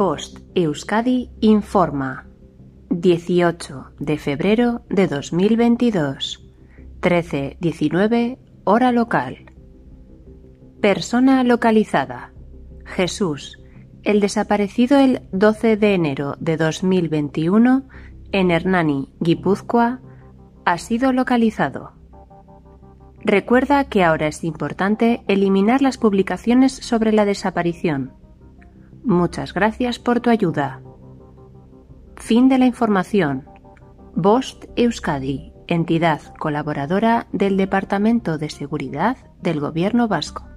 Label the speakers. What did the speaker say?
Speaker 1: Post Euskadi informa 18 de febrero de 2022 13.19 hora local Persona localizada Jesús, el desaparecido el 12 de enero de 2021 en Hernani, Guipúzcoa, ha sido localizado. Recuerda que ahora es importante eliminar las publicaciones sobre la desaparición. Muchas gracias por tu ayuda. Fin de la información. Bost Euskadi, entidad colaboradora del Departamento de Seguridad del Gobierno Vasco.